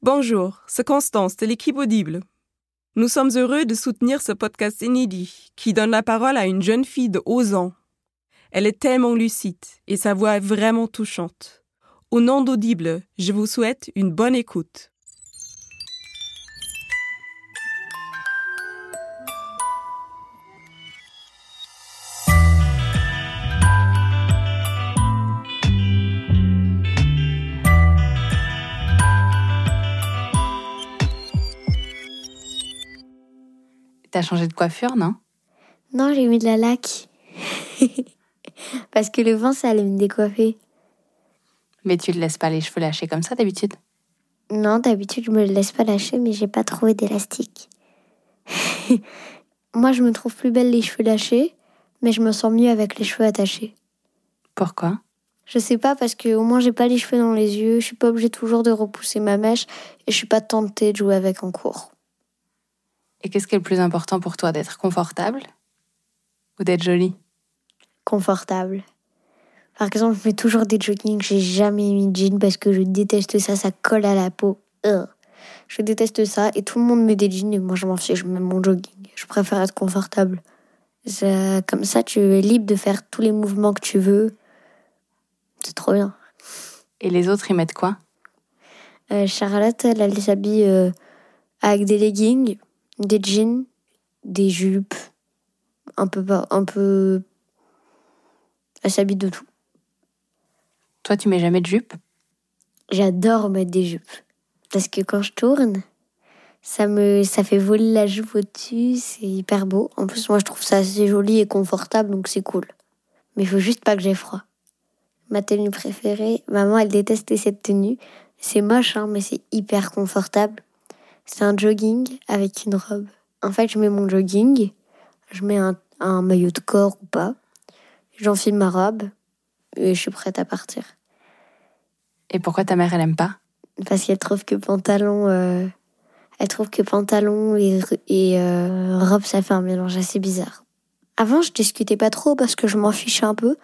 Bonjour, c'est Constance de l'équipe Audible. Nous sommes heureux de soutenir ce podcast inédit qui donne la parole à une jeune fille de 11 ans. Elle est tellement lucide et sa voix est vraiment touchante. Au nom d'Audible, je vous souhaite une bonne écoute. T'as changé de coiffure, non? Non, j'ai mis de la laque. Parce que le vent, ça allait me décoiffer. Mais tu ne laisses pas les cheveux lâchés comme ça d'habitude? Non, d'habitude, je me le laisse pas lâcher, mais j'ai pas trouvé d'élastique. Moi, je me trouve plus belle les cheveux lâchés, mais je me sens mieux avec les cheveux attachés. Pourquoi? Je sais pas, parce que au moins, j'ai pas les cheveux dans les yeux, je suis pas obligée toujours de repousser ma mèche, et je suis pas tentée de jouer avec en cours. Et qu'est-ce qui est le plus important pour toi D'être confortable ou d'être jolie? Confortable. Par exemple, je mets toujours des joggings, j'ai jamais mis de jeans parce que je déteste ça, ça colle à la peau. Ugh. Je déteste ça et tout le monde met des jeans et moi je m'en fiche, je mets mon jogging. Je préfère être confortable. Ça- comme ça, tu es libre de faire tous les mouvements que tu veux. C'est trop bien. Et les autres, ils mettent quoi? Euh, Charlotte, elle, elle s'habille euh, avec des leggings, des jeans, des jupes, un peu, un peu. Elle s'habille de tout. Toi, tu mets jamais de jupe? J'adore mettre des jupes. Parce que quand je tourne, ça me, ça fait voler la jupe au-dessus, c'est hyper beau. En plus, moi, je trouve ça assez joli et confortable, donc c'est cool. Mais il faut juste pas que j'ai froid. Ma tenue préférée, maman, elle détestait cette tenue. C'est moche, hein, mais c'est hyper confortable. C'est un jogging avec une robe. En fait, je mets mon jogging, je mets un, un maillot de corps ou pas, j'enfile ma robe et je suis prête à partir. Et pourquoi ta mère, elle aime pas? Parce qu'elle trouve que pantalon, euh, elle trouve que pantalon et, et euh, robe ça fait un mélange assez bizarre. Avant je discutais pas trop parce que je m'en fichais un peu.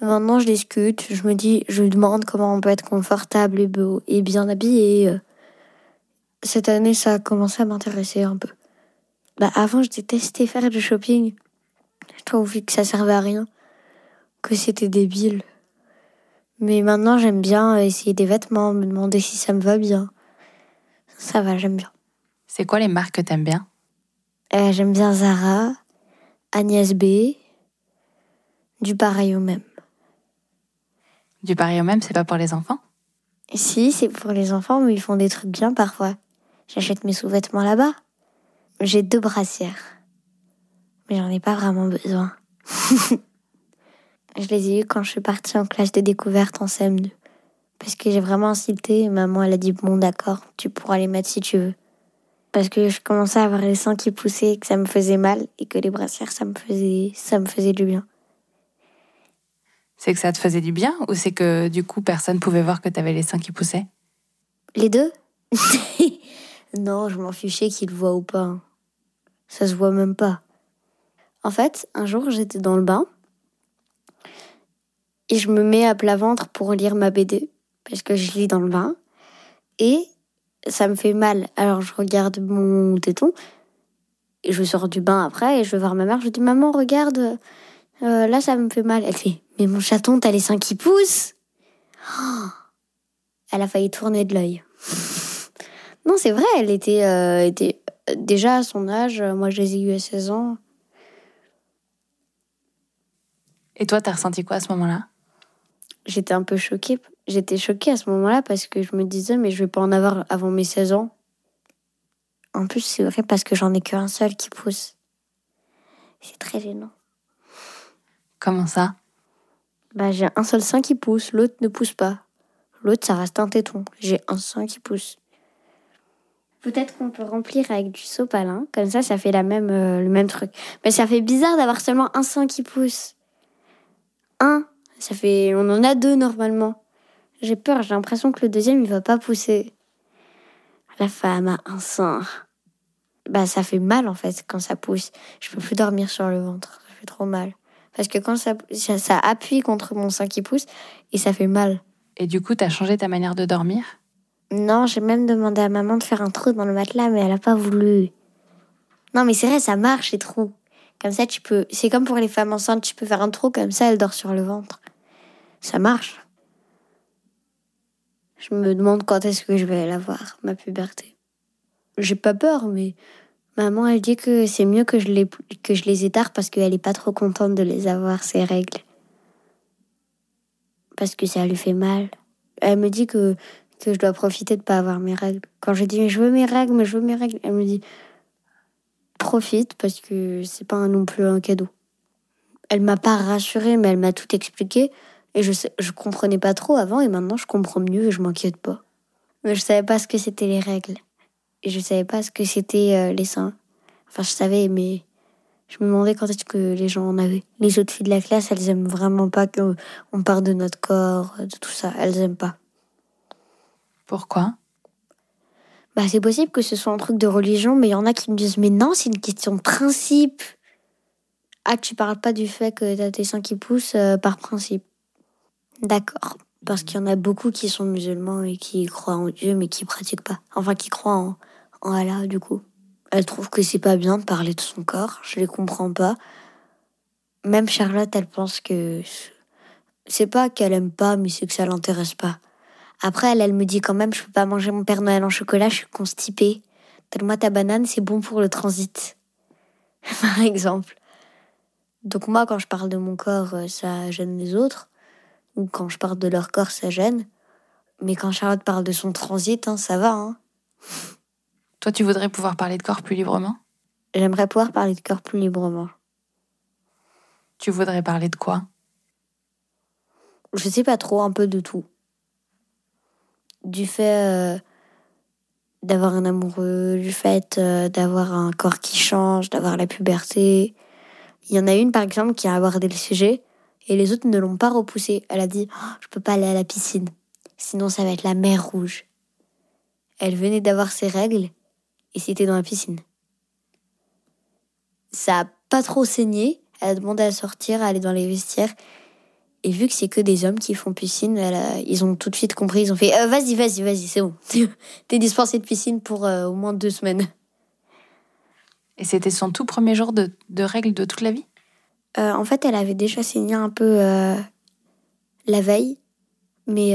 Mais maintenant je discute, je me dis, je lui demande comment on peut être confortable et beau et bien habillé. Cette année ça a commencé à m'intéresser un peu. Bah avant je détestais faire du shopping. Je trouvais que ça servait à rien, que c'était débile. Mais maintenant, j'aime bien essayer des vêtements, me demander si ça me va bien. Ça va, j'aime bien. C'est quoi les marques que t'aimes bien? Euh, j'aime bien Zara, Agnès B, du pareil au même. Du pareil au même, c'est pas pour les enfants? Si, c'est pour les enfants, mais ils font des trucs bien parfois. J'achète mes sous-vêtements là-bas. J'ai deux brassières. Mais j'en ai pas vraiment besoin. je les ai eues quand je suis partie en classe de découverte en CM2. Parce que j'ai vraiment et maman elle a dit bon d'accord, tu pourras les mettre si tu veux. Parce que je commençais à avoir les seins qui poussaient et que ça me faisait mal et que les brassières ça me faisait ça me faisait du bien. C'est que ça te faisait du bien ou c'est que du coup, personne pouvait voir que t'avais les seins qui poussaient? Les deux Non, je m'en fichais qu'ils le voient ou pas. Ça se voit même pas. En fait, un jour, j'étais dans le bain et je me mets à plat ventre pour lire ma BD parce que je lis dans le bain et ça me fait mal. Alors je regarde mon téton et je sors du bain après et je vais voir ma mère. Je dis maman regarde, euh, là ça me fait mal. Elle fait mais mon chaton t'as les seins qui poussent. Oh elle a failli tourner de l'œil. Non, c'est vrai, elle était, euh, était euh, déjà à son âge. euh, Moi, je les ai eus à 16 ans. Et toi, t'as ressenti quoi à ce moment-là? J'étais un peu choquée. J'étais choquée à ce moment-là parce que je me disais, mais je vais pas en avoir avant mes 16 ans. En plus, c'est vrai parce que j'en ai qu'un seul qui pousse. C'est très gênant. Comment ça? Bah, j'ai un seul sein qui pousse, l'autre ne pousse pas. L'autre, ça reste un téton. J'ai un sein qui pousse. Peut-être qu'on peut remplir avec du sopalin, comme ça, ça fait la même, euh, le même truc. Mais ça fait bizarre d'avoir seulement un sein qui pousse. Un, ça fait, on en a deux normalement. J'ai peur, j'ai l'impression que le deuxième, il va pas pousser. La femme a un sein. Bah, ça fait mal en fait quand ça pousse. Je peux plus dormir sur le ventre, ça fait trop mal. Parce que quand ça, ça, ça appuie contre mon sein qui pousse et ça fait mal. Et du coup, t'as changé ta manière de dormir? Non, j'ai même demandé à maman de faire un trou dans le matelas, mais elle a pas voulu. Non, mais c'est vrai, ça marche les trous. Comme ça, tu peux. C'est comme pour les femmes enceintes, tu peux faire un trou comme ça, elle dort sur le ventre. Ça marche. Je me demande quand est-ce que je vais l'avoir, ma puberté. J'ai pas peur, mais maman, elle dit que c'est mieux que je les, que je les parce qu'elle est pas trop contente de les avoir, ces règles. Parce que ça lui fait mal. Elle me dit que, que je dois profiter de pas avoir mes règles. Quand je dis, mais je veux mes règles, mais je veux mes règles, elle me dit, profite parce que c'est pas non plus un cadeau. Elle m'a pas rassurée, mais elle m'a tout expliqué. Et je, je comprenais pas trop avant, et maintenant je comprends mieux et je m'inquiète pas. Mais je savais pas ce que c'était les règles. Et je savais pas ce que c'était euh, les seins. Enfin, je savais, mais je me demandais quand est-ce que les gens en avaient. Les autres filles de la classe, elles aiment vraiment pas qu'on parle de notre corps, de tout ça. Elles aiment pas. Pourquoi? Bah, c'est possible que ce soit un truc de religion, mais il y en a qui me disent, mais non, c'est une question de principe. Ah, tu parles pas du fait que t'as tes seins qui poussent euh, par principe. D'accord. Parce qu'il y en a beaucoup qui sont musulmans et qui croient en Dieu, mais qui pratiquent pas. Enfin, qui croient en, en Allah, du coup. Elle trouve que c'est pas bien de parler de son corps. Je les comprends pas. Même Charlotte, elle pense que c'est pas qu'elle aime pas, mais c'est que ça l'intéresse pas. Après, elle, elle me dit quand même, je peux pas manger mon Père Noël en chocolat, je suis constipée. Donne-moi ta banane, c'est bon pour le transit. Par exemple. Donc moi, quand je parle de mon corps, euh, ça gêne les autres ou quand je parle de leur corps, ça gêne. Mais quand Charlotte parle de son transit, hein, ça va. Hein. Toi, tu voudrais pouvoir parler de corps plus librement? J'aimerais pouvoir parler de corps plus librement. Tu voudrais parler de quoi? Je sais pas trop, un peu de tout. Du fait euh, d'avoir un amoureux, du fait euh, d'avoir un corps qui change, d'avoir la puberté. Il y en a une, par exemple, qui a abordé le sujet et les autres ne l'ont pas repoussée. Elle a dit oh, Je peux pas aller à la piscine, sinon ça va être la mer rouge. Elle venait d'avoir ses règles et c'était dans la piscine. Ça a pas trop saigné. Elle a demandé à sortir, à aller dans les vestiaires. Et vu que c'est que des hommes qui font piscine, ils ont tout de suite compris. Ils ont fait euh, Vas-y, vas-y, vas-y, c'est bon. T'es dispensé de piscine pour euh, au moins deux semaines. Et c'était son tout premier jour de, de règles de toute la vie? Euh, en fait, elle avait déjà saigné un peu la veille, mais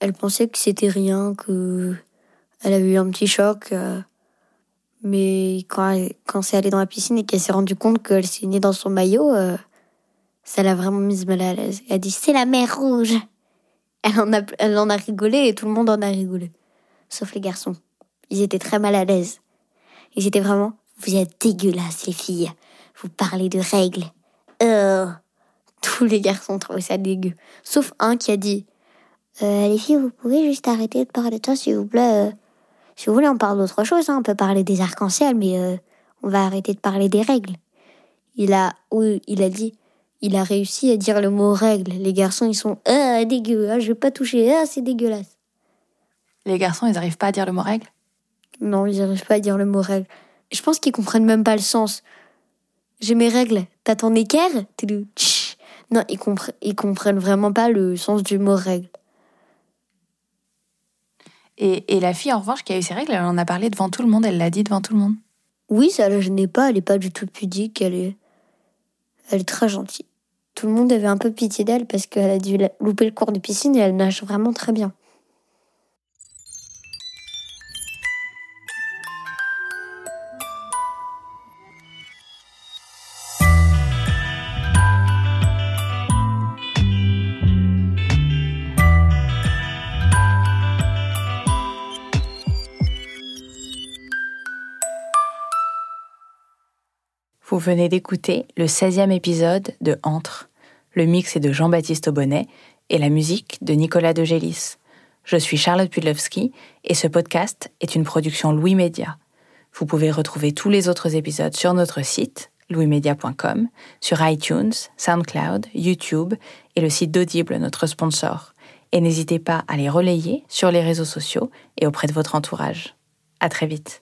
elle pensait que c'était rien, que elle avait eu un petit choc. mais quand, quand c'est allé dans la piscine et qu'elle s'est rendue compte qu'elle saignait dans son maillot, ça l'a vraiment mise mal à l'aise. Elle a dit c'est la mer rouge. Elle en, a, elle en a rigolé et tout le monde en a rigolé, sauf les garçons. Ils étaient très mal à l'aise. Ils étaient vraiment vous êtes dégueulasses les filles vous parlez de règles. Euh, tous les garçons trouvaient ça dégueu. Sauf un qui a dit euh, Les filles, vous pouvez juste arrêter de parler de ça, s'il vous plaît. Euh, si vous voulez, on parle d'autre chose. Hein. On peut parler des arcs-en-ciel, mais euh, on va arrêter de parler des règles. Il a, oui, il a dit il a réussi à dire le mot règle. Les garçons, ils sont ah, dégueu, ah, je vais pas toucher, ah, c'est dégueulasse. Les garçons, ils n'arrivent pas à dire le mot règle? Non, ils n'arrivent pas à dire le mot règle. Je pense qu'ils comprennent même pas le sens j'ai mes règles. T'as ton équerre? Non, ils, ils comprennent vraiment pas le sens du mot règle. Et, et, la fille, en revanche, qui a eu ses règles, elle en a parlé devant tout le monde, elle l'a dit devant tout le monde? Oui, ça la gênait pas, elle est pas du tout pudique, elle est, elle est très gentille. Tout le monde avait un peu pitié d'elle parce qu'elle a dû louper le cours de piscine et elle nage vraiment très bien. Vous venez d'écouter le 16e épisode de Entre. Le mix est de Jean-Baptiste Aubonnet et la musique de Nicolas De Gélis. Je suis Charlotte Pudlowski et ce podcast est une production Louis Média. Vous pouvez retrouver tous les autres épisodes sur notre site louismedia.com, sur iTunes, SoundCloud, YouTube et le site d'Audible, notre sponsor. Et n'hésitez pas à les relayer sur les réseaux sociaux et auprès de votre entourage. À très vite.